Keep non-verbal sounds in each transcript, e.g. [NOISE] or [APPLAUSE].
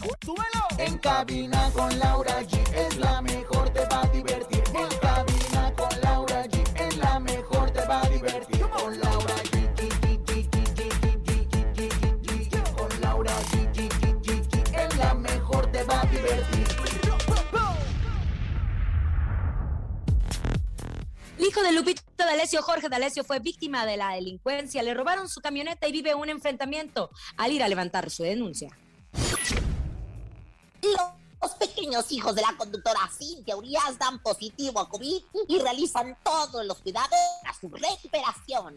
¡Súbelo! En cabina con Laura G es la mejor, te va a divertir. En cabina con Laura G es la mejor, te va a divertir. Con Laura G. Con Laura G. Es la mejor, te va a divertir. El hijo de Lupita D'Alessio, Jorge D'Alessio, fue víctima de la delincuencia. Le robaron su camioneta y vive un enfrentamiento al ir a levantar su denuncia. Los pequeños hijos de la conductora Cintia Urias dan positivo a COVID y realizan todos los cuidados a su recuperación.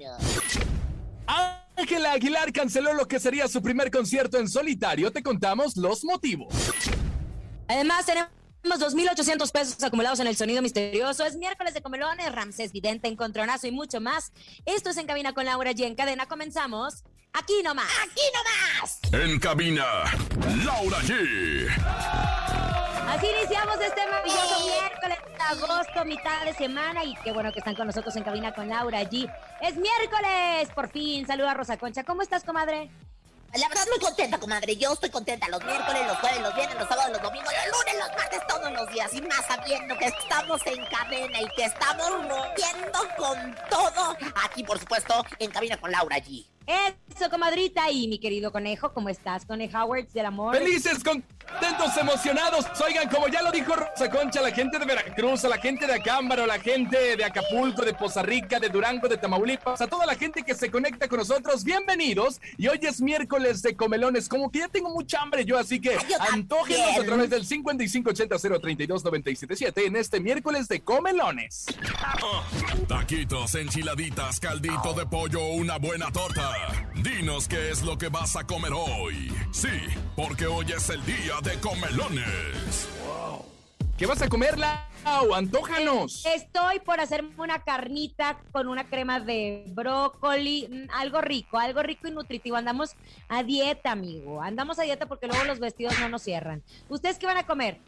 Ángela Aguilar canceló lo que sería su primer concierto en solitario. Te contamos los motivos. Además, tenemos 2.800 pesos acumulados en el sonido misterioso. Es miércoles de comelones, Ramsés Vidente, Encontronazo y mucho más. Esto es En Cabina con Laura G. En cadena comenzamos. Aquí nomás. ¡Aquí nomás! En cabina, Laura G. Así iniciamos este maravilloso miércoles de agosto, mitad de semana. Y qué bueno que están con nosotros en cabina con Laura G. Es miércoles, por fin. Saluda a Rosa Concha. ¿Cómo estás, comadre? La verdad, muy contenta, comadre. Yo estoy contenta los miércoles, los jueves, los viernes, los sábados, los domingos, los lunes, los martes, todos los días. Y más sabiendo que estamos en cadena y que estamos rompiendo con todo. Aquí, por supuesto, en cabina con Laura G. Eso, comadrita. Y mi querido conejo, ¿cómo estás? Conejo Howards del amor. Felices, contentos, emocionados. Oigan, como ya lo dijo Rosa Concha, la gente de Veracruz, a la gente de Acámbaro, la gente de Acapulco, de Poza Rica, de Durango, de Tamaulipas, a toda la gente que se conecta con nosotros, bienvenidos. Y hoy es miércoles de comelones, como que ya tengo mucha hambre yo, así que antógenos a través del 5580-032-977 en este miércoles de comelones. Taquitos, enchiladitas, caldito de pollo, una buena torta. Dinos qué es lo que vas a comer hoy. Sí, porque hoy es el día de comelones. ¿Qué vas a comer, Lau? Antójanos. Estoy por hacerme una carnita con una crema de brócoli, mm, algo rico, algo rico y nutritivo. Andamos a dieta, amigo. Andamos a dieta porque luego los vestidos no nos cierran. ¿Ustedes qué van a comer?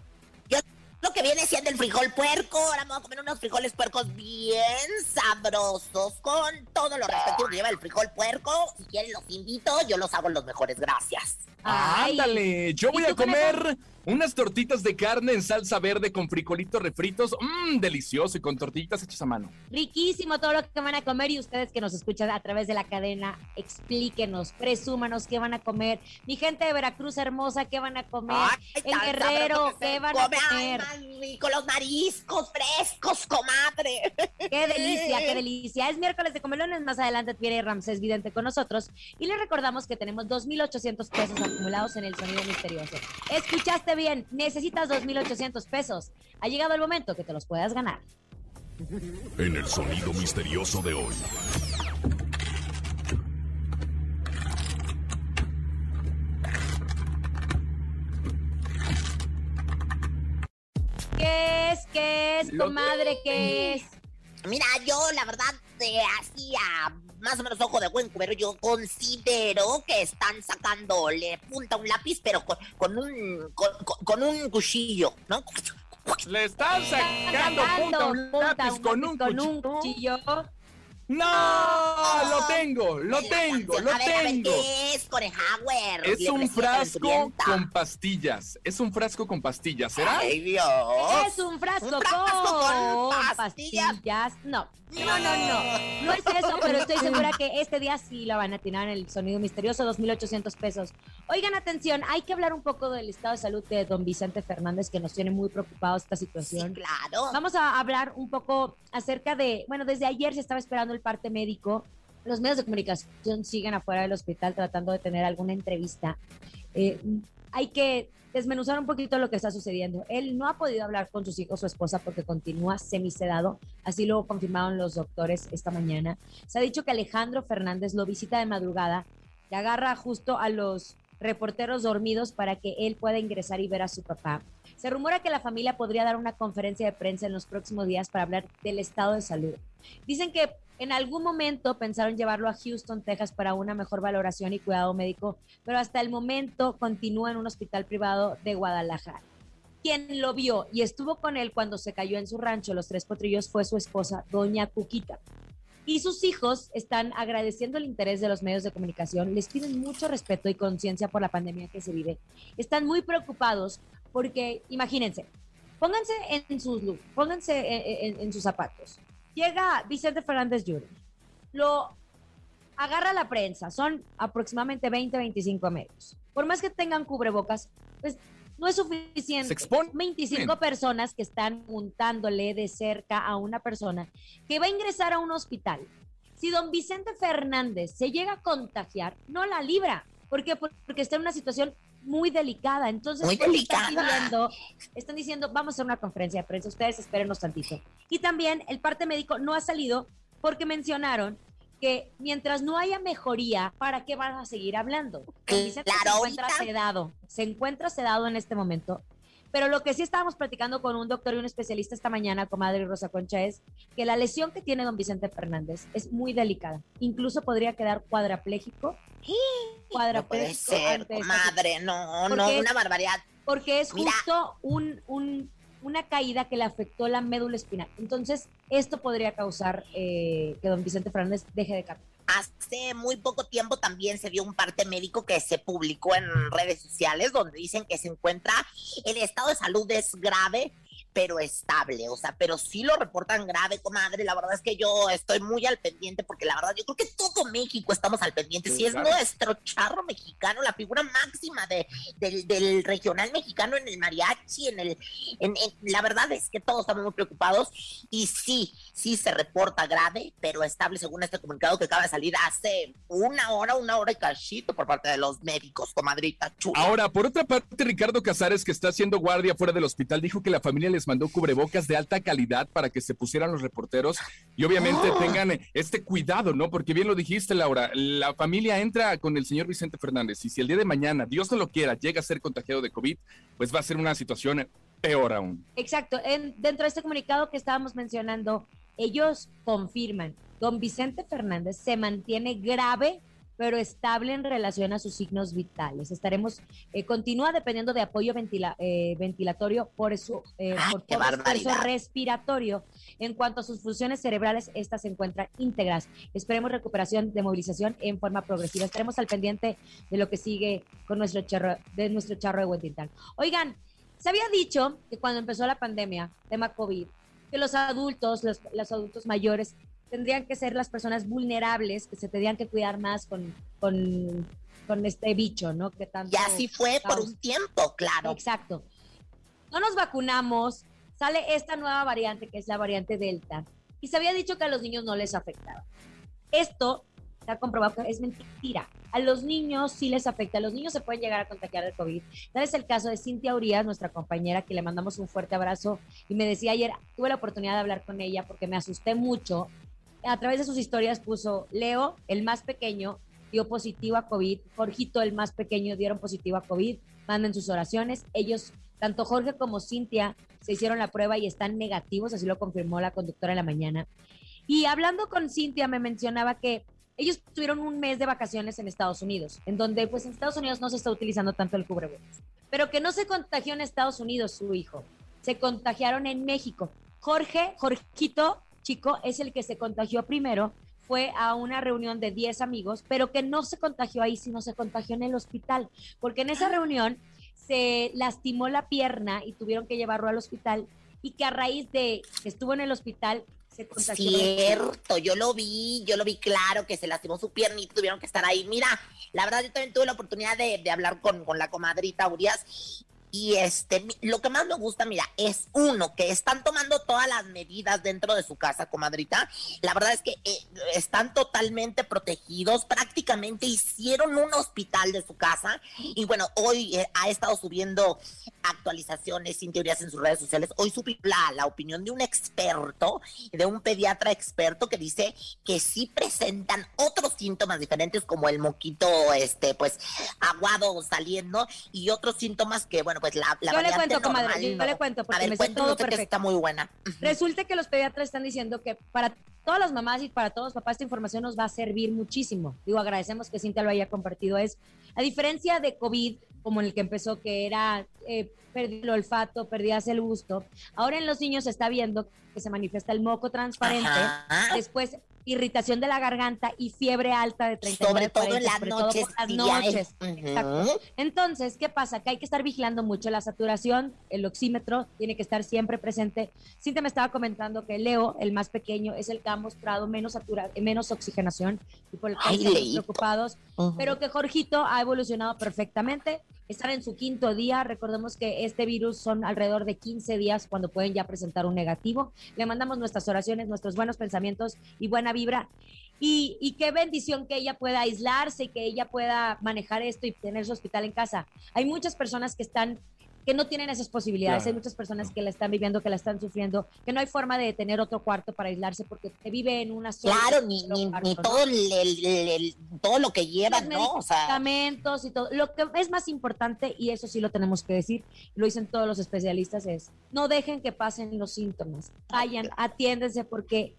Yo lo que viene siendo el frijol puerco. Ahora vamos a comer unos frijoles puercos bien sabrosos. Con todo lo respectivo que lleva el frijol puerco. Si quieren, los invito. Yo los hago los mejores. Gracias. Ay. Ándale, yo ¿Y voy a comer unas tortitas de carne en salsa verde con frijolitos refritos. Mmm, delicioso y con tortillitas hechas a mano. Riquísimo todo lo que van a comer y ustedes que nos escuchan a través de la cadena, explíquenos, presúmanos qué van a comer. Mi gente de Veracruz hermosa, ¿qué van a comer? Ay, en Guerrero, ¿qué van a come. Comer? rico, los mariscos frescos, comadre. [LAUGHS] Qué delicia, qué delicia. Es miércoles de comelones. Más adelante viene Ramsés Vidente con nosotros. Y les recordamos que tenemos 2.800 pesos acumulados en el sonido misterioso. Escuchaste bien, necesitas 2.800 pesos. Ha llegado el momento que te los puedas ganar. En el sonido misterioso de hoy. ¿Qué es? ¿Qué es, comadre? ¿Qué es? Mira, yo la verdad, de así a más o menos ojo de buen cubero, yo considero que están sacándole punta a un lápiz, pero con, con un con, un cuchillo, ¿no? Le están sacando punta a un lápiz con un con un cuchillo. ¡No! Lo tengo, lo tengo, lo A ver, a ver, tengo. ¿Qué es, Corejauer? Es un frasco con pastillas. Es un frasco con pastillas, ¿será? ¡Ay, Dios! Es un frasco, Un frasco con con pastillas. pastillas. No, no, no, no. No es eso, pero estoy segura que este día sí la van a atinar en el sonido misterioso, 2.800 pesos. Oigan, atención, hay que hablar un poco del estado de salud de don Vicente Fernández, que nos tiene muy preocupados esta Sí, situación. claro. Vamos a hablar un poco acerca de, bueno, desde ayer se estaba esperando el parte médico. Los medios de comunicación siguen afuera del hospital tratando de tener alguna entrevista. Eh, hay que desmenuzar un poquito lo que está sucediendo. Él no ha podido hablar con sus hijos, su esposa, porque continúa semisedado. Así lo confirmaron los doctores esta mañana. Se ha dicho que Alejandro Fernández lo visita de madrugada, le agarra justo a los reporteros dormidos para que él pueda ingresar y ver a su papá. Se rumora que la familia podría dar una conferencia de prensa en los próximos días para hablar del estado de salud. Dicen que en algún momento pensaron llevarlo a Houston, Texas, para una mejor valoración y cuidado médico, pero hasta el momento continúa en un hospital privado de Guadalajara. Quien lo vio y estuvo con él cuando se cayó en su rancho, Los Tres Potrillos, fue su esposa, Doña Cuquita. Y sus hijos están agradeciendo el interés de los medios de comunicación, les piden mucho respeto y conciencia por la pandemia que se vive. Están muy preocupados porque, imagínense, pónganse en sus, pónganse en, sus zapatos. Llega Vicente Fernández Jr., lo agarra la prensa, son aproximadamente 20, 25 medios. Por más que tengan cubrebocas, pues no es suficiente. Se expone. 25 personas que están montándole de cerca a una persona que va a ingresar a un hospital. Si don Vicente Fernández se llega a contagiar, no la libra. ¿Por qué? Porque está en una situación muy delicada. Entonces, muy delicada. Están, están diciendo, vamos a hacer una conferencia de prensa, ustedes espérenos tantito. Y también el parte médico no ha salido porque mencionaron que mientras no haya mejoría, ¿para qué van a seguir hablando? Claro, se encuentra sedado, se encuentra sedado en este momento. Pero lo que sí estábamos platicando con un doctor y un especialista esta mañana, comadre Rosa Concha, es que la lesión que tiene don Vicente Fernández es muy delicada. Incluso podría quedar cuadrapléjico. Puede ser, comadre, no, no, una barbaridad. Porque es justo un, un una caída que le afectó la médula espinal. Entonces, esto podría causar eh, que don Vicente Fernández deje de caminar. Hace muy poco tiempo también se vio un parte médico que se publicó en redes sociales donde dicen que se encuentra, el estado de salud es grave, pero estable, o sea, pero sí lo reportan grave, comadre. La verdad es que yo estoy muy al pendiente porque la verdad yo creo que todo México estamos al pendiente. si es nuestro charro mexicano, la figura máxima de, del, regional mexicano en el mariachi, en el, en, la verdad es que todos estamos muy preocupados y sí, sí se reporta grave, pero estable según este comunicado que acaba de salir hace una hora, una hora y cachito por parte de los médicos, comadrita chula. Ahora, por otra parte, Ricardo Casares, que está haciendo guardia fuera del hospital, dijo que la familia les mandó cubrebocas de alta calidad para que se pusieran los reporteros y obviamente ¡Oh! tengan este cuidado, ¿no? Porque bien lo dijiste, Laura, la familia entra con el señor Vicente Fernández y si el día de mañana, Dios no lo quiera, llega a ser contagiado de COVID, pues va a ser una situación peor aún. Exacto. En, dentro de este comunicado que estábamos mencionando, ellos confirman, don Vicente Fernández se mantiene grave pero estable en relación a sus signos vitales. Estaremos, eh, continúa dependiendo de apoyo eh, ventilatorio por su, eh, respiratorio. En cuanto a sus funciones cerebrales, estas se encuentran íntegras. Esperemos recuperación de movilización en forma progresiva. Estaremos al pendiente de lo que sigue con nuestro charro, de nuestro charro de Huentitán. Oigan, se había dicho que cuando empezó la pandemia, tema COVID, que los adultos, los, los adultos mayores, tendrían que ser las personas vulnerables que se tendrían que cuidar más con, con, con este bicho, ¿no? Que tanto y así fue por un tiempo, claro. Exacto. No nos vacunamos, sale esta nueva variante que es la variante Delta y se había dicho que a los niños no les afectaba. Esto ha comprobado que es mentira. A los niños sí les afecta, a los niños se pueden llegar a contagiar del COVID. Tal es el caso de Cintia Urias, nuestra compañera, que le mandamos un fuerte abrazo y me decía ayer, tuve la oportunidad de hablar con ella porque me asusté mucho a través de sus historias puso Leo, el más pequeño, dio positivo a COVID, Jorgito, el más pequeño, dieron positivo a COVID, manden sus oraciones. Ellos, tanto Jorge como Cintia, se hicieron la prueba y están negativos, así lo confirmó la conductora en la mañana. Y hablando con Cintia, me mencionaba que ellos tuvieron un mes de vacaciones en Estados Unidos, en donde pues en Estados Unidos no se está utilizando tanto el cubrebocas, pero que no se contagió en Estados Unidos su hijo, se contagiaron en México. Jorge, Jorgito, chico es el que se contagió primero, fue a una reunión de 10 amigos, pero que no se contagió ahí, sino se contagió en el hospital, porque en esa reunión se lastimó la pierna y tuvieron que llevarlo al hospital y que a raíz de que estuvo en el hospital se contagió. Cierto, yo lo vi, yo lo vi claro que se lastimó su pierna y tuvieron que estar ahí. Mira, la verdad yo también tuve la oportunidad de, hablar con, con la comadrita Urias Y este, lo que más me gusta, mira, es uno, que están tomando todas las medidas dentro de su casa, comadrita. La verdad es que eh, están totalmente protegidos, prácticamente hicieron un hospital de su casa. Y bueno, hoy eh, ha estado subiendo actualizaciones sin teorías en sus redes sociales. Hoy subí la, la opinión de un experto, de un pediatra experto que dice que sí presentan otros síntomas diferentes como el moquito, este, pues, aguado saliendo y otros síntomas que, bueno, pues la, la yo le cuento, normal, comadre, yo le cuento porque a ver, me sé todo perfecto. que está muy buena. Resulta que los pediatras están diciendo que para todas las mamás y para todos los papás esta información nos va a servir muchísimo. Digo, agradecemos que Cintia lo haya compartido. Es, a diferencia de COVID, como en el que empezó, que era eh, perdí el olfato, perdías el gusto, ahora en los niños se está viendo que se manifiesta el moco transparente, Ajá. después irritación de la garganta y fiebre alta de 30 Sobre todo en las sobre todo noches. por las noches. ujú. Entonces, ¿qué pasa? Que hay que estar vigilando mucho la saturación, el oxímetro tiene que estar siempre presente. Cintia me estaba comentando que Leo, el más pequeño, es el que ha mostrado menos, satura, menos oxigenación y por el estamos Leito. preocupados, pero que Jorgito ha evolucionado perfectamente. Están en su quinto día. Recordemos que este virus son alrededor de 15 días cuando pueden ya presentar un negativo. Le mandamos nuestras oraciones, nuestros buenos pensamientos y buena vibra. Y, y qué bendición que ella pueda aislarse y que ella pueda manejar esto y tener su hospital en casa. Hay muchas personas que están que no tienen esas posibilidades. Claro. Hay muchas personas que la están viviendo, que la están sufriendo, que no hay forma de tener otro cuarto para aislarse porque se vive en una sola Claro, ni, ni, cuarto, ni ¿no? todo, el, el- el- el- todo lo que llevan, ¿no? O sea, medicamentos y todo. Lo que es más importante, y eso sí lo tenemos que decir, lo dicen todos los especialistas, es no dejen que pasen los síntomas. Vayan, atiéndense porque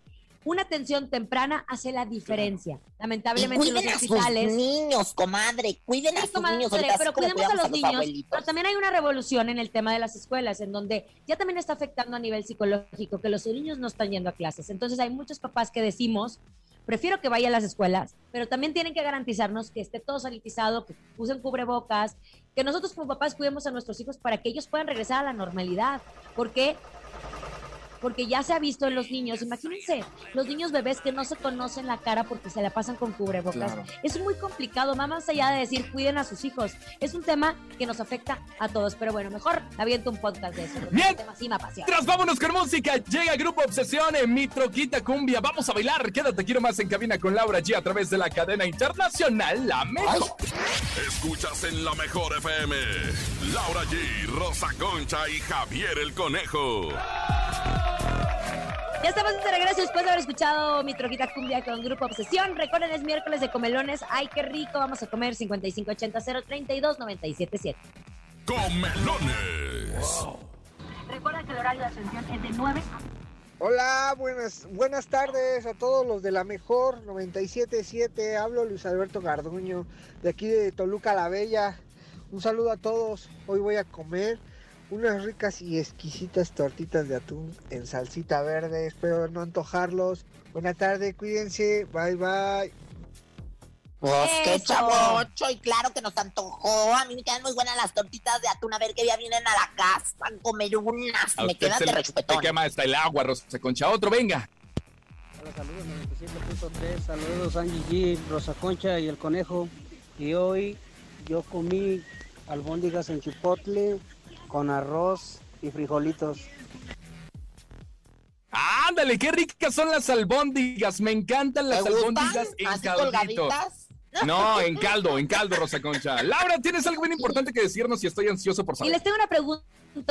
una atención temprana hace la diferencia. y Lamentablemente los cuiden a sus hospitales... niños, comadre, cuiden a sus comadre, niños. ahorita, pero cuidemos a los niños, abuelitos. pero también hay una revolución en el tema de las escuelas, en donde ya también está afectando a nivel psicológico, que los niños no están yendo a clases. Entonces hay muchos papás que decimos, prefiero que vaya a las escuelas, pero también tienen que garantizarnos que esté todo sanitizado, que usen cubrebocas, que nosotros como papás cuidemos a nuestros hijos para que ellos puedan regresar a la normalidad. ¿Por qué? Porque ya se ha visto en los niños, imagínense, los niños bebés que no se conocen la cara porque se la pasan con cubrebocas. Claro. Es muy complicado, va más allá de decir cuiden a sus hijos. Es un tema que nos afecta a todos, pero bueno, mejor aviento un podcast de eso. Bien. el tema sí me apasiona. Tras vámonos con música, llega Grupo Obsesión en mi troquita cumbia. Vamos a bailar. Quédate, quiero más en cabina con Laura G a través de la cadena internacional La Mejor. Escuchas en la mejor FM. Laura G, Rosa Concha y Javier el Conejo. Ya estamos de regreso después de haber escuchado mi troquita cumbia con Grupo Obsesión. Recuerden, es miércoles de comelones. Ay, qué rico. Vamos a comer 5580 032 977. Comelones. Recuerden que el horario de ascensión es de 9 Hola, buenas, buenas tardes a todos los de la mejor 977. Hablo Luis Alberto Garduño, de aquí de Toluca la Bella. Un saludo a todos. Hoy voy a comer unas ricas y exquisitas tortitas de atún en salsita verde. Espero no antojarlos. Buena tarde, cuídense. Bye bye. Pues qué chavocho, y claro que nos antojó. A mí me quedan muy buenas las tortitas de atún. A ver que ya vienen a la casa a comer unas. A Me usted quedan se de te quema hasta el agua, Rosa Concha. Otro, venga. Hola, saludos 97.3, saludos Angie G, Rosa Concha y el Conejo. Y hoy yo comí albóndigas en chipotle con arroz y frijolitos. Ándale, qué ricas son las albóndigas. Me encantan ¿Te las albóndigas en ¿Así caldito. colgaditas? No, en caldo, en caldo, Rosa Concha. Laura, ¿tienes algo bien importante que decirnos y estoy ansioso por Y saber? les tengo una pregunta.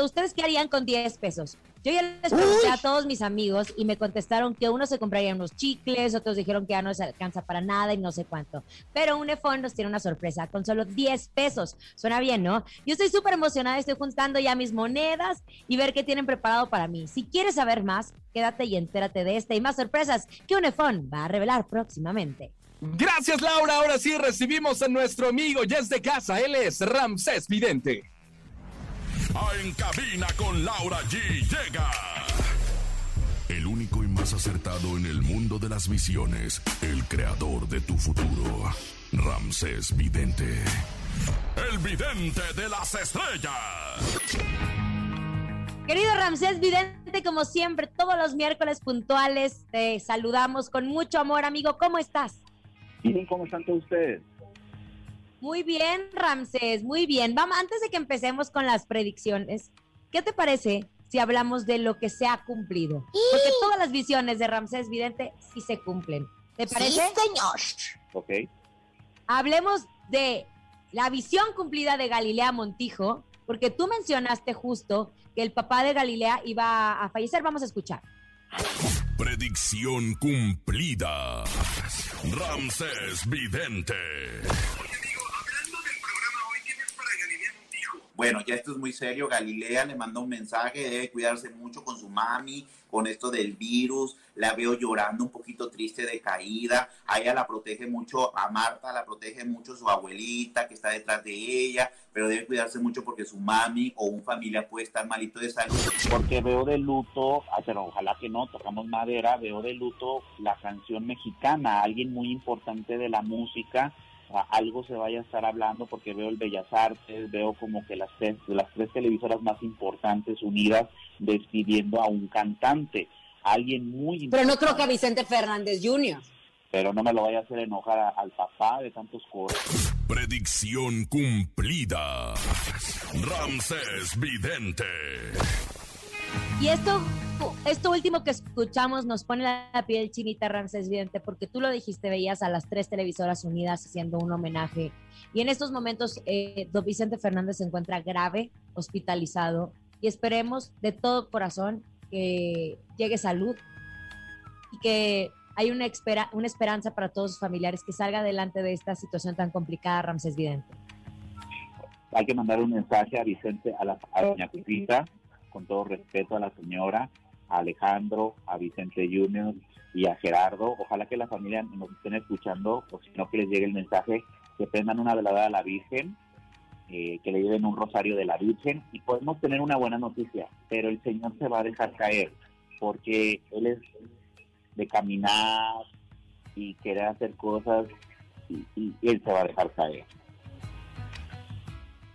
¿Ustedes qué harían con 10 pesos? Yo ya les pregunté a todos mis amigos y me contestaron que unos se comprarían unos chicles, otros dijeron que ya no les alcanza para nada y no sé cuánto. Pero Unefón nos tiene una sorpresa con solo 10 pesos. Suena bien, ¿no? Yo estoy súper emocionada, estoy juntando ya mis monedas y ver qué tienen preparado para mí. Si quieres saber más, quédate y entérate de esta y más sorpresas que Unefón va a revelar próximamente. Gracias, Laura. Ahora sí recibimos a nuestro amigo ya es de casa. Él es Ramsés Vidente. Ah, En cabina con Laura G llega. El único y más acertado en el mundo de las visiones. El creador de tu futuro. Ramsés Vidente. El vidente de las estrellas. Querido Ramsés Vidente, como siempre, todos los miércoles puntuales te saludamos con mucho amor, amigo. ¿Cómo estás? Bien, ¿cómo están todos ustedes? Muy bien, Ramsés, muy bien. Vamos, antes de que empecemos con las predicciones, ¿qué te parece si hablamos de lo que se ha cumplido? Porque todas las visiones de Ramsés Vidente sí se cumplen. ¿Te parece? Sí, señor. Ok. Hablemos de la visión cumplida de Galilea Montijo, porque tú mencionaste justo que el papá de Galilea iba a fallecer. Vamos a escuchar. Predicción cumplida. Ramsés Vidente. Bueno, ya esto es muy serio. Galilea le manda un mensaje, debe cuidarse mucho con su mami, con esto del virus. La veo llorando un poquito triste de caída. A ella la protege mucho, a Marta la protege mucho su abuelita que está detrás de ella, pero debe cuidarse mucho porque su mami o un familia puede estar malito de salud. Porque veo de luto, ah, pero ojalá que no, tocamos madera, veo de luto la canción mexicana, alguien muy importante de la música algo se vaya a estar hablando porque veo el Bellas Artes, veo como que las tres, las tres televisoras más importantes unidas despidiendo a un cantante, alguien muy importante. Pero no creo que a Vicente Fernández Jr. Pero no me lo vaya a hacer enojar al papá de tantos coros. Predicción cumplida. Ramsés Vidente. Y esto, esto último que escuchamos nos pone la piel chinita Ramsés Vidente, porque tú lo dijiste, veías a las tres televisoras unidas haciendo un homenaje. Y en estos momentos, eh, don Vicente Fernández se encuentra grave, hospitalizado, y esperemos de todo corazón que llegue salud y que hay una, espera, una esperanza para todos sus familiares que salga adelante de esta situación tan complicada, Ramsés Vidente. Hay que mandar un mensaje a Vicente, a la a doña Pipita, con todo respeto a la señora, a Alejandro, a Vicente Junior y a Gerardo. Ojalá que la familia nos estén escuchando, o si no que les llegue el mensaje, que prendan una velada a la Virgen, eh, que le lleven un rosario de la Virgen y podemos tener una buena noticia, pero el Señor se va a dejar caer porque Él es de caminar y querer hacer cosas y Él se va a dejar caer.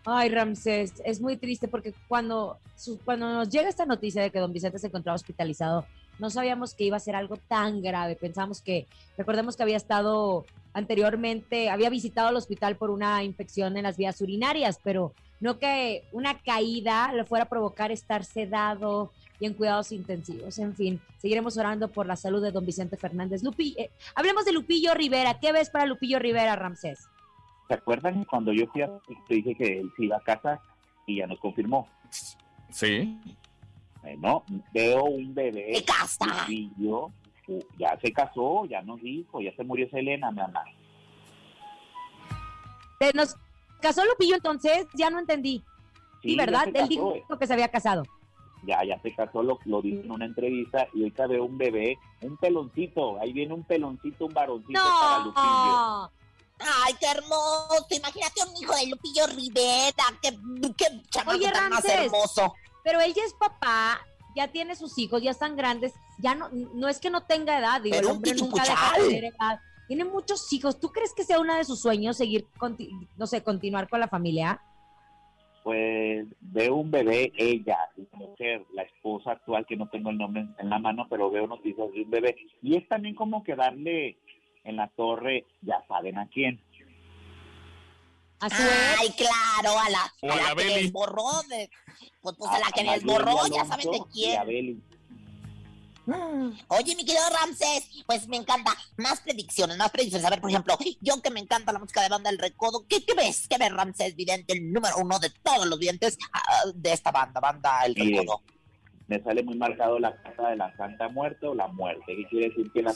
Ay, Ramsés, es muy triste porque cuando, cuando nos llega esta noticia de que don Vicente se encontraba hospitalizado, no sabíamos que iba a ser algo tan grave. Pensamos que, recordemos que había estado anteriormente, había visitado el hospital por una infección en las vías urinarias, pero no que una caída le fuera a provocar estar sedado y en cuidados intensivos. En fin, seguiremos orando por la salud de don Vicente Fernández. Lupi, eh, hablemos de Lupillo Rivera. ¿Qué ves para Lupillo Rivera, Ramsés? ¿Se acuerdan cuando yo fui a te dije que él se iba a casa y ya nos confirmó? Sí. Bueno, veo un bebé. ¡Se casa! yo, ya se casó, ya nos dijo, ya se murió Selena, mamá. ¿Nos casó Lupillo entonces? Ya no entendí. Sí, ¿verdad? Él dijo que se había casado. Ya, ya se casó, lo, lo dijo en una entrevista y ahorita veo un bebé, un peloncito, ahí viene un peloncito, un varoncito para Lupillo. Ay, qué hermoso. Imagínate un hijo de Lupillo Rivera. Qué, qué Oye, tan más hermoso. Pero él ya es papá, ya tiene sus hijos, ya están grandes. Ya no, no es que no tenga edad, digo, el hombre nunca deja de tener edad. Tiene muchos hijos. ¿Tú crees que sea uno de sus sueños seguir, no sé, continuar con la familia? Pues veo un bebé, ella, mujer, la esposa actual, que no tengo el nombre en la mano, pero veo noticias de un bebé. Y es también como que darle en la torre, ya saben a quién. Ay, claro, a la, a la, que les borró, de, pues, pues a, la que les borró, ya saben de quién. Oye, mi querido Ramses, pues me encanta. Más predicciones, más predicciones. A ver, por ejemplo, yo que me encanta la música de banda El Recodo, ¿qué, qué ves? ¿Qué ves, Ramses? Vidente, el número uno de todos los videntes ah, de esta banda, banda El Recodo me sale muy marcado la casa de la Santa Muerte o la muerte, que quiere decir que la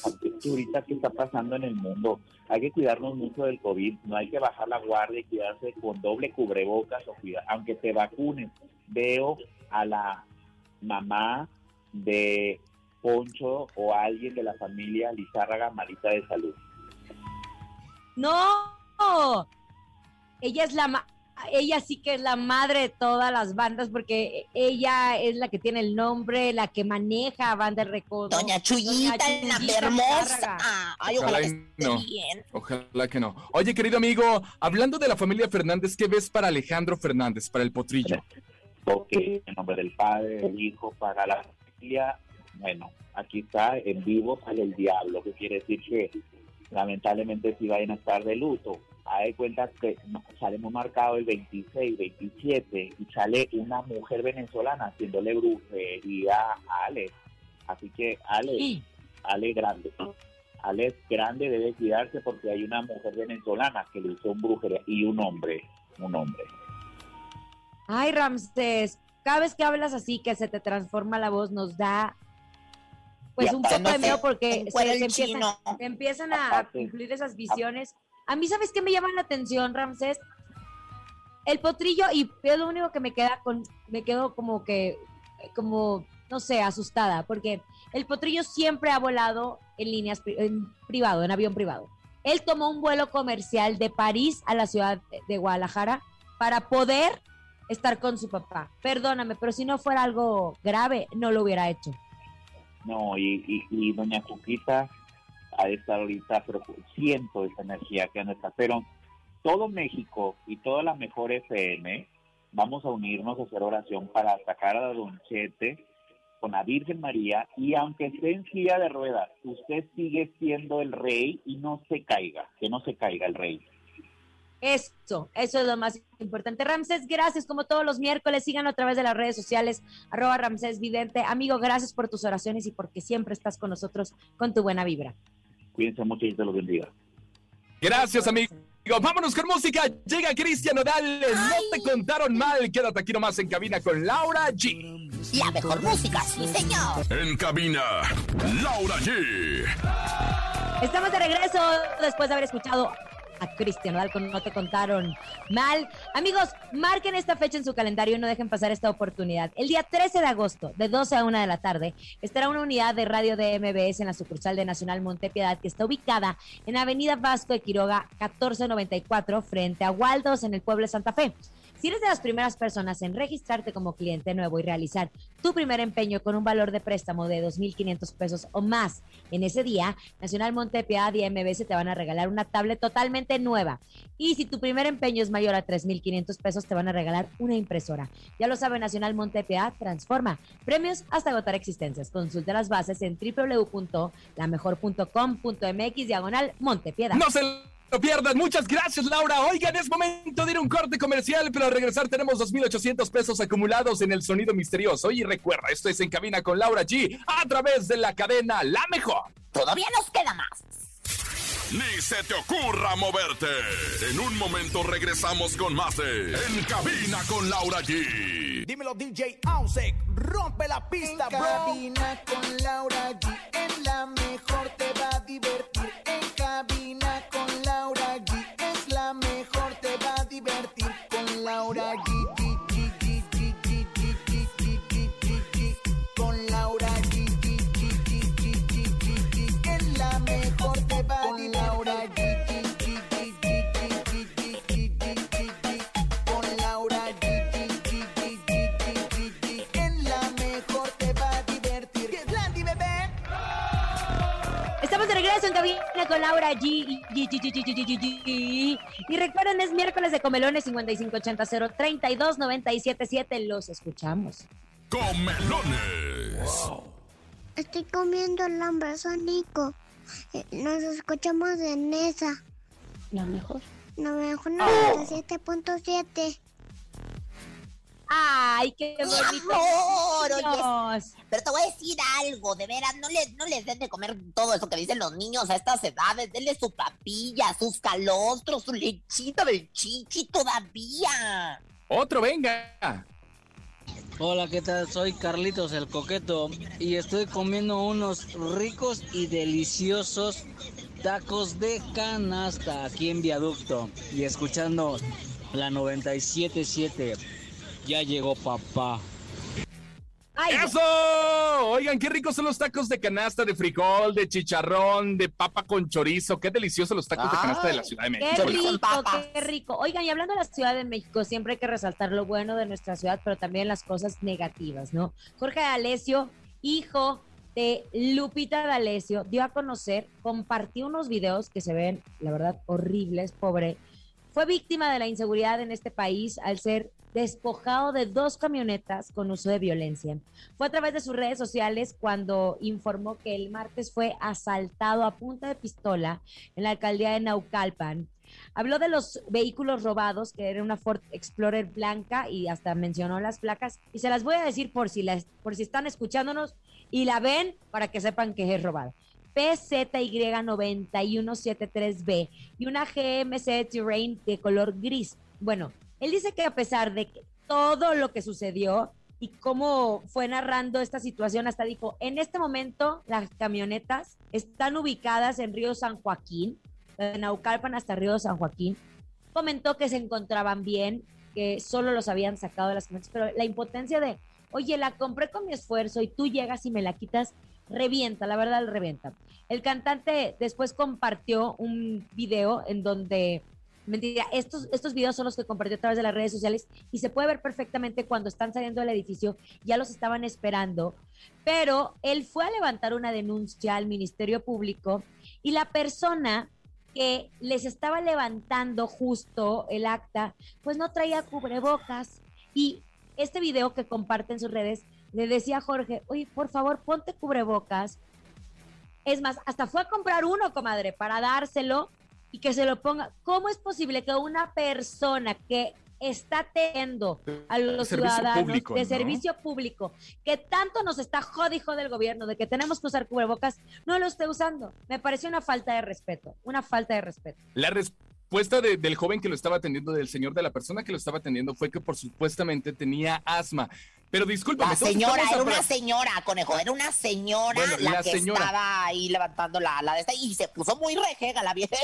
ahorita que está pasando en el mundo, hay que cuidarnos mucho del COVID, no hay que bajar la guardia y cuidarse con doble cubrebocas o cuidar, aunque te vacunen. Veo a la mamá de Poncho o alguien de la familia Lizárraga malita de salud. No, ella es la ella sí que es la madre de todas las bandas porque ella es la que tiene el nombre, la que maneja Banda Recodo. Doña Chuyita, la hermosa. Ay, ojalá, que no. bien. Ojalá que no. Oye, querido amigo, hablando de la familia Fernández, ¿qué ves para Alejandro Fernández, para el potrillo? Ok, en nombre del padre, del hijo, para la familia, bueno, aquí está en vivo sale el diablo, que quiere decir que lamentablemente sí vayan a estar de luto hay cuenta que sale muy marcado el 26, 27 y sale una mujer venezolana haciéndole brujería a Ale. Así que Ale, Ale grande. Ale es grande, debe cuidarse porque hay una mujer venezolana que le hizo un brujería y un hombre, un hombre. Ay, Ramsés, cada vez que hablas así, que se te transforma la voz, nos da pues Y un poco de miedo porque se, empiezan, chino. se empiezan a Aparte. cumplir esas visiones. A mí, ¿sabes qué me llama la atención, Ramsés? El potrillo, y es lo único que me queda con, me quedo como que, como, no sé, asustada, porque el potrillo siempre ha volado en líneas, en privado, en avión privado. Él tomó un vuelo comercial de París a la ciudad de Guadalajara para poder estar con su papá. Perdóname, pero si no fuera algo grave, no lo hubiera hecho. No, y, y, y doña Cuquita ha de estar ahorita, pero siento esa energía que está. Pero todo México y toda la mejor FM vamos a unirnos a hacer oración para sacar a Don Chete con la Virgen María y aunque esté en silla de ruedas, usted sigue siendo el rey y no se caiga, que no se caiga el rey. Eso, eso es lo más importante. Ramsés, gracias como todos los miércoles. Síganlo a través de las redes sociales, arroba Ramsés Vidente. Amigo, gracias por tus oraciones y porque siempre estás con nosotros con tu buena vibra. Cuídense mucho y Dios te los bendiga. Gracias, amigo. Vámonos con música. Llega Cristian Nodal. No te contaron mal. Quédate aquí nomás en cabina con Laura G. La mejor música, sí, señor. En cabina, Laura G. Estamos de regreso después de haber escuchado a Cristian No te contaron mal. Amigos, marquen esta fecha en su calendario y no dejen pasar esta oportunidad. El día 13 de agosto, de 12 a 1 de la tarde, estará una unidad de radio de MBS en la sucursal de Nacional Montepiedad, que está ubicada en Avenida Vasco de Quiroga 1494, frente a Waldos, en el pueblo de Santa Fe. Si eres de las primeras personas en registrarte como cliente nuevo y realizar tu primer empeño con un valor de préstamo de 2.500 pesos o más en ese día, Nacional Montepiedad y MBS te van a regalar una tablet totalmente nueva. Y si tu primer empeño es mayor a 3.500 pesos, te van a regalar una impresora. Ya lo sabe, Nacional Montepiedad transforma. Premios hasta agotar existencias. Consulta las bases en www.lamejor.com.mx diagonal Montepiedad. No se lo pierdan. Muchas gracias, Laura. Oigan, es momento de ir a un corte comercial, pero al regresar tenemos 2.800 pesos acumulados en el sonido misterioso. Y recuerda, esto es En Cabina con Laura G a través de la cadena La Mejor. Todavía nos queda más. Ni se te ocurra moverte. En un momento regresamos con más de En cabina con Laura G. Dímelo DJ Ausek, rompe la pista, En bro. cabina con Laura G. En la mejor te va a divertir. Laura G. Y recuerden, es miércoles de Comelones 5580-032-977. Los escuchamos. Comelones. Estoy comiendo el Nico. Eh, nos escuchamos en esa. La mejor. La mejor 97.7. Ay, qué [LAUGHS] bonito. amor, oye, Dios. Pero te voy a decir algo, de veras, no les, no les den de comer todo eso que dicen los niños a estas edades. Denle su papilla, sus calostros, su lechita del chichi todavía. Otro, venga. Hola, ¿qué tal? Soy Carlitos el Coqueto y estoy comiendo unos ricos y deliciosos tacos de canasta aquí en Viaducto y escuchando la 977. Ya llegó papá. Ay, ¡Eso! Oigan, qué ricos son los tacos de canasta, de frijol, de chicharrón, de papa con chorizo. Qué deliciosos los tacos de canasta de la Ciudad de Qué México. Chorizo rico, qué rico. Oigan, y hablando de la Ciudad de México, siempre hay que resaltar lo bueno de nuestra ciudad, pero también las cosas negativas, ¿no? Jorge D'Alessio, hijo de Lupita D'Alessio, dio a conocer, compartió unos videos que se ven, la verdad, horribles, pobre. Fue víctima de la inseguridad en este país al ser despojado de dos camionetas con uso de violencia. Fue a través de sus redes sociales cuando informó que el martes fue asaltado a punta de pistola en la alcaldía de Naucalpan. Habló de los vehículos robados, que era una Ford Explorer blanca y hasta mencionó las placas. Y se las voy a decir por si, las, por si están escuchándonos y la ven para que sepan que es robada. PZY9173B y una GMC Terrain de color gris. Bueno, él dice que a pesar de todo lo que sucedió y cómo fue narrando esta situación, hasta dijo, en este momento las camionetas están ubicadas en Río San Joaquín, de Naucalpan hasta Río San Joaquín. Comentó que se encontraban bien, que solo los habían sacado de las camionetas, pero la impotencia de, oye, la compré con mi esfuerzo y tú llegas y me la quitas, revienta, la verdad, revienta. El cantante después compartió un video en donde, mentira, estos, estos videos son los que compartió a través de las redes sociales y se puede ver perfectamente cuando están saliendo del edificio, ya los estaban esperando, pero él fue a levantar una denuncia al Ministerio Público y la persona que les estaba levantando justo el acta, pues no traía cubrebocas y este video que comparte en sus redes le decía a Jorge, oye, por favor, ponte cubrebocas. Es más, hasta fue a comprar uno, comadre, para dárselo y que se lo ponga. ¿Cómo es posible que una persona que está teniendo a los Servicio ciudadanos público, de ¿no? servicio público, que tanto nos está jodijo del gobierno de que tenemos que usar cubrebocas, no lo esté usando? Me pareció una falta de respeto, una falta de respeto. La respuesta de- del joven que lo estaba atendiendo, del señor de la persona que lo estaba atendiendo, fue que por supuestamente tenía asma. Pero discúlpame, La señora, era una señora, conejo, era una señora Bueno, la, la que estaba ahí levantando la, la de esta y se puso muy rejega la vieja.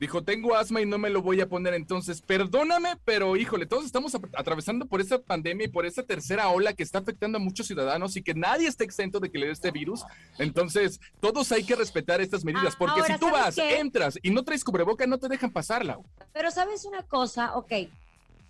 Dijo, tengo asma y no me lo voy a poner. Entonces, perdóname, pero híjole, todos estamos atravesando por esta pandemia y por esta tercera ola que está afectando a muchos ciudadanos y que nadie está exento de que le dé este virus. Entonces, todos hay que respetar estas medidas, Ah, porque ahora, si tú ¿sabes vas, qué? entras y no traes cubreboca, no te dejan pasarla. Pero sabes una cosa, ok,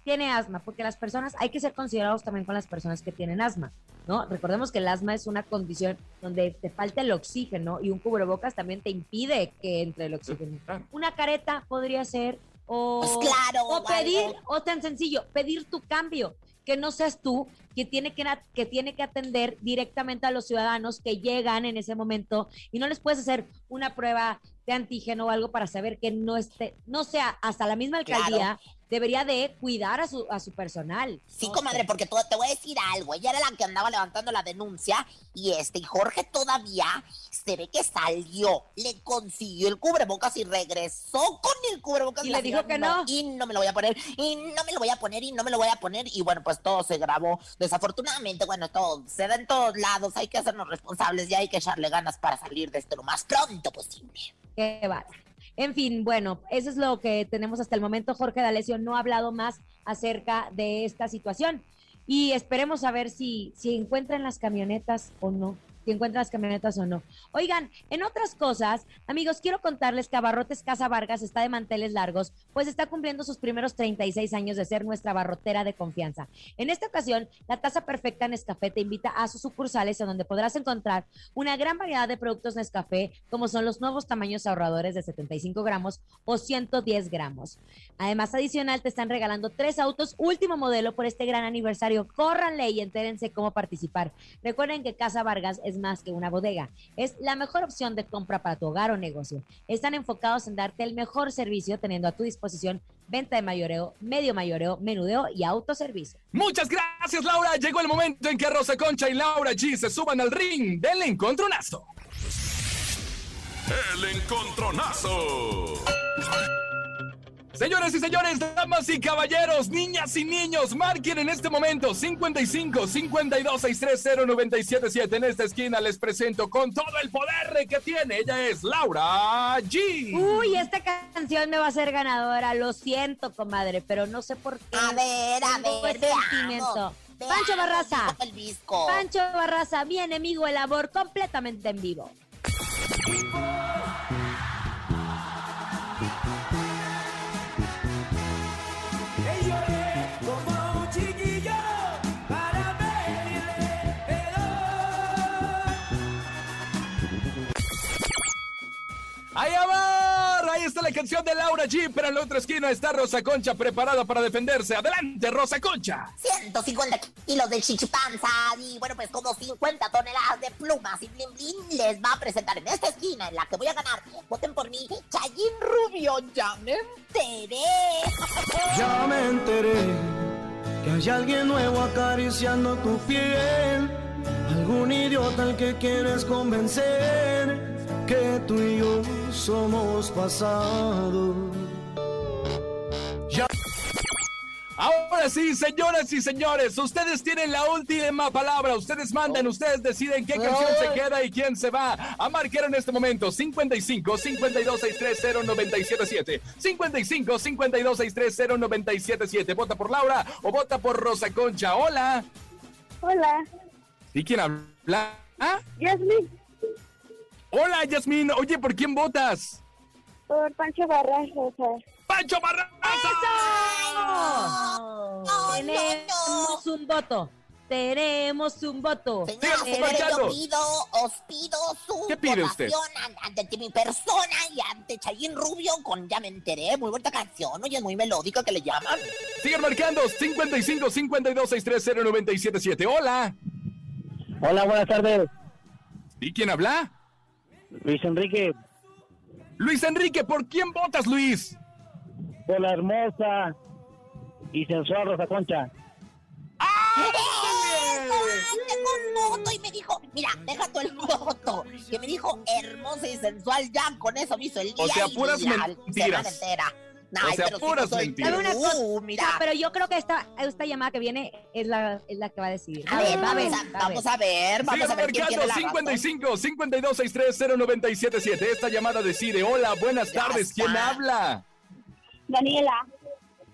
tiene asma, porque las personas, hay que ser considerados también con las personas que tienen asma, ¿no? Recordemos que el asma es una condición donde te falta el oxígeno y un cubrebocas también te impide que entre el oxígeno. Una careta podría ser, o, Pues claro, o vale. pedir, o tan sencillo, pedir tu cambio, que no seas tú que tiene que, que tiene que atender directamente a los ciudadanos que llegan en ese momento y no les puedes hacer una prueba de antígeno o algo para saber que no esté, no sea, hasta la misma Claro. Debería de cuidar a su, a su personal. Sí, comadre, porque tú- te voy a decir algo. Ella era la que andaba levantando la denuncia y este, y Jorge todavía se ve que salió, le consiguió el cubrebocas y regresó con el cubrebocas. Y le dijo que no. Y no me lo voy a poner, y no me lo voy a poner, y no me lo voy a poner. Y bueno, pues todo se grabó. Desafortunadamente, bueno, todo se da en todos lados. Hay que hacernos responsables y hay que echarle ganas para salir de esto lo más pronto posible. Qué bárbaro. En fin, bueno, eso es lo que tenemos hasta el momento. Jorge D'Alessio no ha hablado más acerca de esta situación y esperemos a ver si, si encuentran las camionetas o no. Si encuentran las camionetas o no. Oigan, en otras cosas, amigos, quiero contarles que Abarrotes Casa Vargas está de manteles largos, pues está cumpliendo sus primeros 36 años de ser nuestra barrotera de confianza. En esta ocasión, la Taza Perfecta Nescafé te invita a sus sucursales en donde podrás encontrar una gran variedad de productos Nescafé, como son los nuevos tamaños ahorradores de 75 gramos o 110 gramos. Además, adicional, te están regalando tres autos último modelo por este gran aniversario. Córranle y entérense cómo participar. Recuerden que Casa Vargas es más que una bodega. Es la mejor opción de compra para tu hogar o negocio. Están enfocados en darte el mejor servicio, teniendo a tu disposición venta de mayoreo, medio mayoreo, menudeo y autoservicio. Muchas gracias, Laura. Llegó el momento en que Rosa Concha y Laura G se suban al ring del encontronazo. El encontronazo. Señoras y señores, damas y caballeros, niñas y niños, marquen en este momento 55 52 630 977. En esta esquina les presento con todo el poder que tiene. Ella es Laura G. Uy, esta canción me va a ser ganadora. Lo siento, comadre, pero no sé por qué. A ver, a ver, sentimiento. Pancho Barraza. Pancho Barraza, mi enemigo, el amor, completamente en vivo. La canción de Laura G, pero en la otra esquina está Rosa Concha preparada para defenderse. Adelante, Rosa Concha. 150 kilos de chichipanza y bueno, pues como 50 toneladas de plumas y blin blin les va a presentar en esta esquina en la que voy a ganar. Voten por mí, Chayín Rubio, ya me enteré. Ya me enteré que hay alguien nuevo acariciando tu piel. Algún idiota al que quieres convencer que tú y yo somos pasado. Ya. Ahora sí, señoras y señores, ustedes tienen la última palabra. Ustedes mandan, ustedes deciden qué canción se queda y quién se va a marcar en este momento. 55 52 630 977. 55 52 630 977. Vota por Laura o vota por Rosa Concha. Hola. Hola, ¿Y quién habla? ¿Ah? Yasmin, Hola, Yasmin. Oye, ¿por quién votas? por Pancho Barraza. ¡Pancho Tenemos un voto. Tenemos un voto. Señora, señores, yo pido, os pido su ¿Qué pide usted? votación ante mi persona y ante Chayín Rubio con Ya me enteré. Muy buena canción, oye, es muy melódico que le llaman. Sigan marcando 55 52 630 977. Hola. Hola, buenas tardes. ¿Y quién habla? Luis Enrique. Luis Enrique, ¿por quién votas, Luis? Por la hermosa y sensual Rosa Concha. Tengo un voto y me dijo, mira, deja tú el voto. Que me dijo hermosa y sensual, ya con eso me hizo el día. O sea, y puras la mentiras. O sea, pero soy mentiras. Mira. pero yo creo que esta, esta llamada que viene es la, es la que va a decidir. A ver, Va vamos a, vamos a ver, vamos a ver la razón. 55 52 630 977. Esta llamada decide. Hola, buenas tardes. ¿Quién habla? Daniela.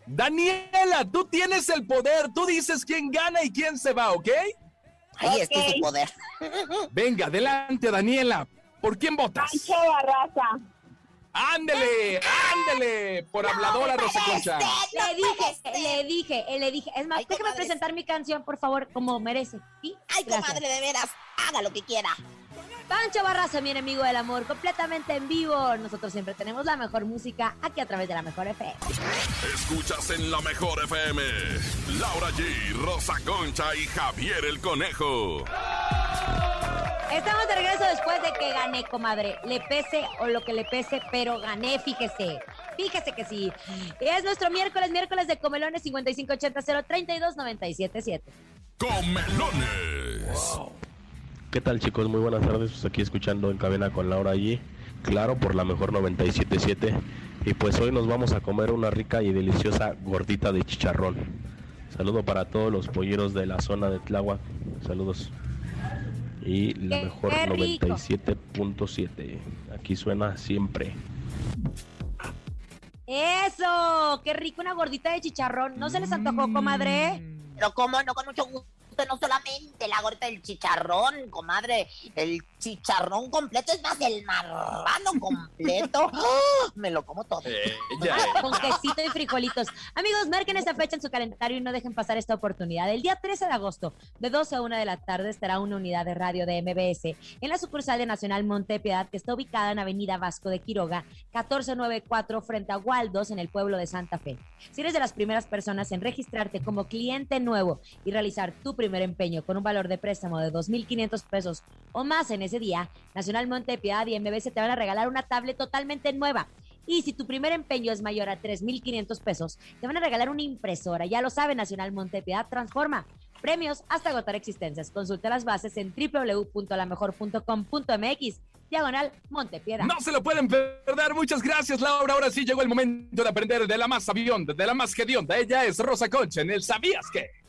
Daniela, tú tienes el poder. Tú dices quién gana y quién se va, ¿ok? Ahí está su poder. Venga, adelante, Daniela. ¿Por quién votas? Pancho Barraza. ¡Ándele! ¡Ándele! Por habladora, Rosa Concha. Le dije, le dije, eh, le dije. Es más, déjame presentar mi canción, por favor, como merece. ¿Sí? Ay, Gracias. comadre, de veras, haga lo que quiera. Pancho Barraza, mi enemigo del amor, completamente en vivo. Nosotros siempre tenemos la mejor música aquí a través de la mejor FM. Escuchas en la mejor FM. Laura G, Rosa Concha y Javier el Conejo. Estamos de regreso después de que gané, comadre. Le pese o lo que le pese, pero gané, fíjese. Fíjese que sí. Es nuestro miércoles, miércoles de comelones 5580 032 977. Comelones. ¿Qué tal chicos? Muy buenas tardes. Pues aquí escuchando en cabina con Laura allí. Claro, por la mejor 977. Y pues hoy nos vamos a comer una rica y deliciosa gordita de chicharrón. Saludo para todos los polleros de la zona de Tláhuac. Saludos. Y la mejor qué rico. 97.7. Aquí suena siempre. ¡Eso! ¡Qué rico una gordita de chicharrón! ¿No se les antojó, comadre? Pero cómo no, con mucho gusto, no solamente la gorda del chicharrón, comadre, el chicharrón completo, es más, el marrano completo. [LAUGHS] ¡Ah! Me lo como todo. Ah, Con quesito y frijolitos. Amigos, marquen esta fecha en su calendario y no dejen pasar esta oportunidad. El día 13 de agosto, de 12 a 1 de la tarde, estará una unidad de radio de MBS en la sucursal de Nacional Montepiedad, que está ubicada en Avenida Vasco de Quiroga, 1494, frente a Waldos, en el pueblo de Santa Fe. Si eres de las primeras personas en registrarte como cliente nuevo y realizar tu primer empeño con un valor de préstamo de 2.500 pesos o más en ese día, Nacional Montepiedad y MBS te van a regalar una tablet totalmente nueva. Y si tu primer empeño es mayor a 3.500 pesos, te van a regalar una impresora. Ya lo sabe, Nacional Montepiedad transforma. Premios hasta agotar existencias. Consulta las bases en www.lamejor.com.mx. Diagonal Montepiedad. No se lo pueden perder. Muchas gracias, Laura. Ahora sí llegó el momento de aprender de la más sabionda, de la más hedionda. Ella es Rosa Concha en el ¿Sabías qué?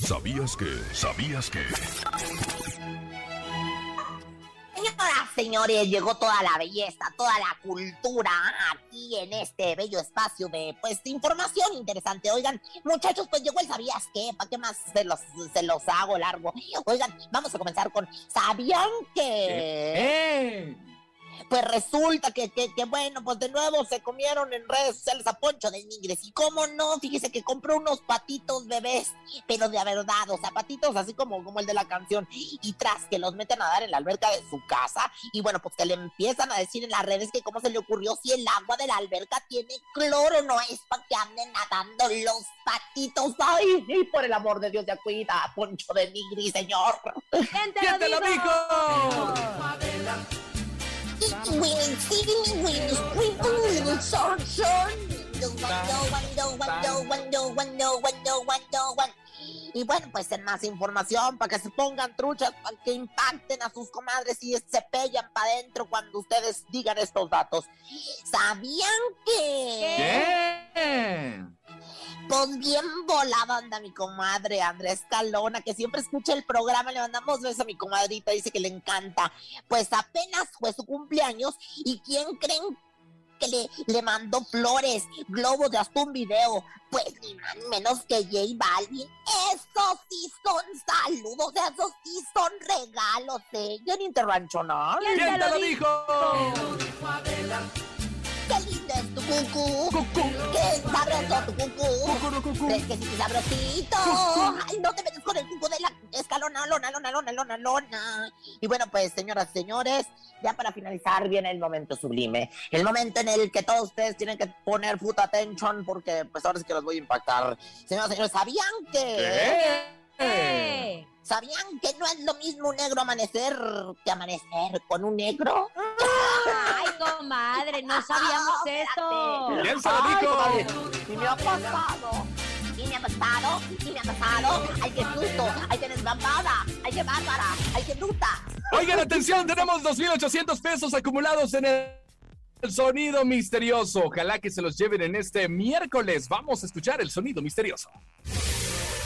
¿Sabías que? ¿Sabías que? Señoras, señores, llegó toda la belleza, toda la cultura aquí en este bello espacio de, pues, de información interesante. Oigan, muchachos, pues llegó el ¿Sabías qué? ¿Para qué más se los, se los hago largo? Oigan, vamos a comenzar con ¿Sabían que? Pues resulta que, que, que, bueno, pues de nuevo se comieron en redes sociales a Poncho de Nigres. Y cómo no, fíjese que compró unos patitos bebés, pero de verdad, o sea, patitos así como, como el de la canción. Y tras que los meten a dar en la alberca de su casa, y bueno, pues que le empiezan a decir en las redes que cómo se le ocurrió si el agua de la alberca tiene cloro, no es para que anden nadando los patitos. Ay, y por el amor de Dios, ya cuida a Poncho de Nigris, señor. [LAUGHS] Winning, Steven, winning, winning, winning, sorry, sorry. One, no, one, no, one, no, one, no, one, no, one. Y bueno, pues en más información, para que se pongan truchas, para que impacten a sus comadres y se pellan para adentro cuando ustedes digan estos datos. ¿Sabían que? ¿Qué? Pues bien volada anda mi comadre Andrés Calona, que siempre escucha el programa. Le mandamos besos a mi comadrita, dice que le encanta. Pues apenas fue su cumpleaños. ¿Y quién creen que le, le mandó flores, globos de hasta un video? Pues ni más ni menos que J Balvin. Esos sí son saludos, esos sí son regalos, ¿eh? ¿Quién interrancho, no? ¿Quién te lo dijo? ¡Qué lindo es tu cucú! ¡Cucú! ¡Qué sabroso tu cucú! ¿Crees que sí que sabrosito? ¡Ay, no te metes con el cucú de la escalona, lona, lona, lona, lona, lona! Y bueno, pues, señoras y señores, ya para finalizar viene el momento sublime. El momento en el que todos ustedes tienen que poner foot attention porque pues ahora sí que los voy a impactar. Señoras y señores, ¿sabían que... ¿Qué? ¿Sabían que no es lo mismo un negro amanecer que amanecer con un negro? Ay, comadre, no [LAUGHS] sabíamos esto. ¿Quién se lo Ay, dijo? comadre, Y me ha pasado. Y me ha pasado. Y me ha pasado. Ay, qué susto. Ay, qué desbambada. Ay, qué bárbara. Ay, qué bruta. Oigan, atención, tenemos 2.800 pesos acumulados en el el sonido misterioso. Ojalá que se los lleven en este miércoles. Vamos a escuchar el sonido misterioso.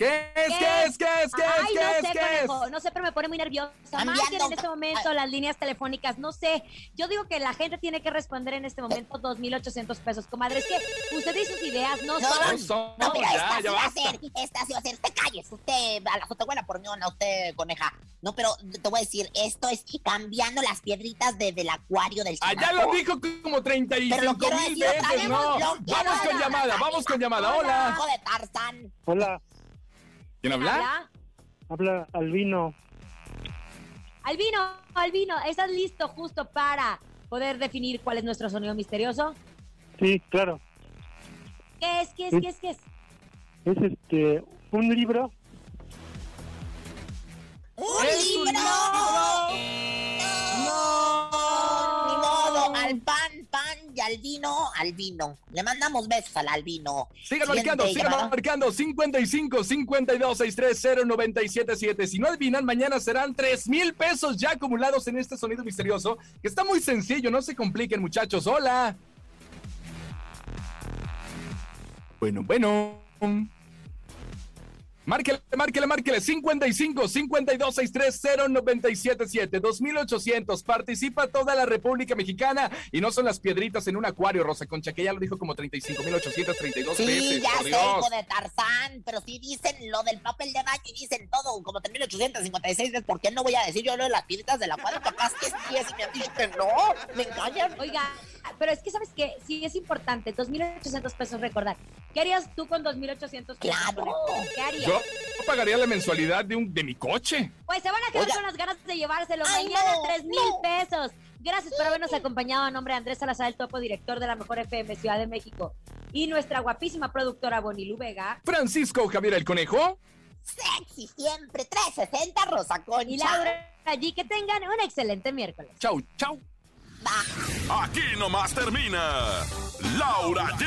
¿Qué es? ¿Qué es? ¿Qué es? ¿Qué es? Ay, ¿Qué no es? sé, ¿Qué es? conejo, no sé, pero me pone muy nerviosa. Marquen en este momento las líneas telefónicas, no sé. Yo digo que la gente tiene que responder en este momento 2.800 pesos. Comadre, es que usted y sus ideas no, No, son... son- No, mira, ya, esta sí ya va a ser, esta sí va a ser, te calles, usted, a la fotobuena por a usted, coneja. No, pero te voy a decir, esto es cambiando las piedritas de- del acuario del Allá chamaco. lo dijo como Pero lo 35 quiero mil veces, no. Vamos con llamada, vamos con llamada. Hola. Hola, ¿Quién habla? Habla. habla Albino. Albino, Albino, ¿estás listo justo para poder definir cuál es nuestro sonido misterioso? Sí, claro. ¿Qué es? ¿Qué es? ¿Qué es? ¿Qué es? Es este un libro. ¡Un ¡Es un libro! Al pan, pan y al vino, al vino. Le mandamos besos al albino. Sigan marcando, sigan llamada. marcando 55 52 63 0977. Si no adivinan, mañana serán 3 mil pesos ya acumulados en este sonido misterioso, que está muy sencillo, no se compliquen, muchachos. Hola. Bueno, bueno. Márquele, márquele, márquele. 55 52 63 0977. 2800. Participa toda la República Mexicana y no son las piedritas en un acuario, Rosa Concha, que ya lo dijo como 35.832 Sí, veces. ya por sé, hijo de Tarzán, pero si dicen lo del papel de baño y dicen todo, como 3.856 veces, ¿por qué no voy a decir yo lo de las piedritas de la cuadra? Capaz que sí, es y me han dicho que no, me engañan. Oiga, pero es que sabes que sí es importante, 2.800 pesos recordar. ¿Qué harías tú con 2.800 pesos? Claro. ¿Qué harías? Yo pagaría la mensualidad de, un, de mi coche. Pues se van a quedar Oiga. con las ganas de llevárselo. Ay, Mañana no, tres mil no. pesos. Gracias por habernos acompañado a nombre de Andrés Salazar, el topo director de la Mejor FM Ciudad de México. Y nuestra guapísima productora Bonilu Vega. Francisco Javier el Conejo. Sexy siempre, 360 Rosa Concha. Y Laura allí que tengan un excelente miércoles. Chau, chau. Aquí nomás termina Laura G,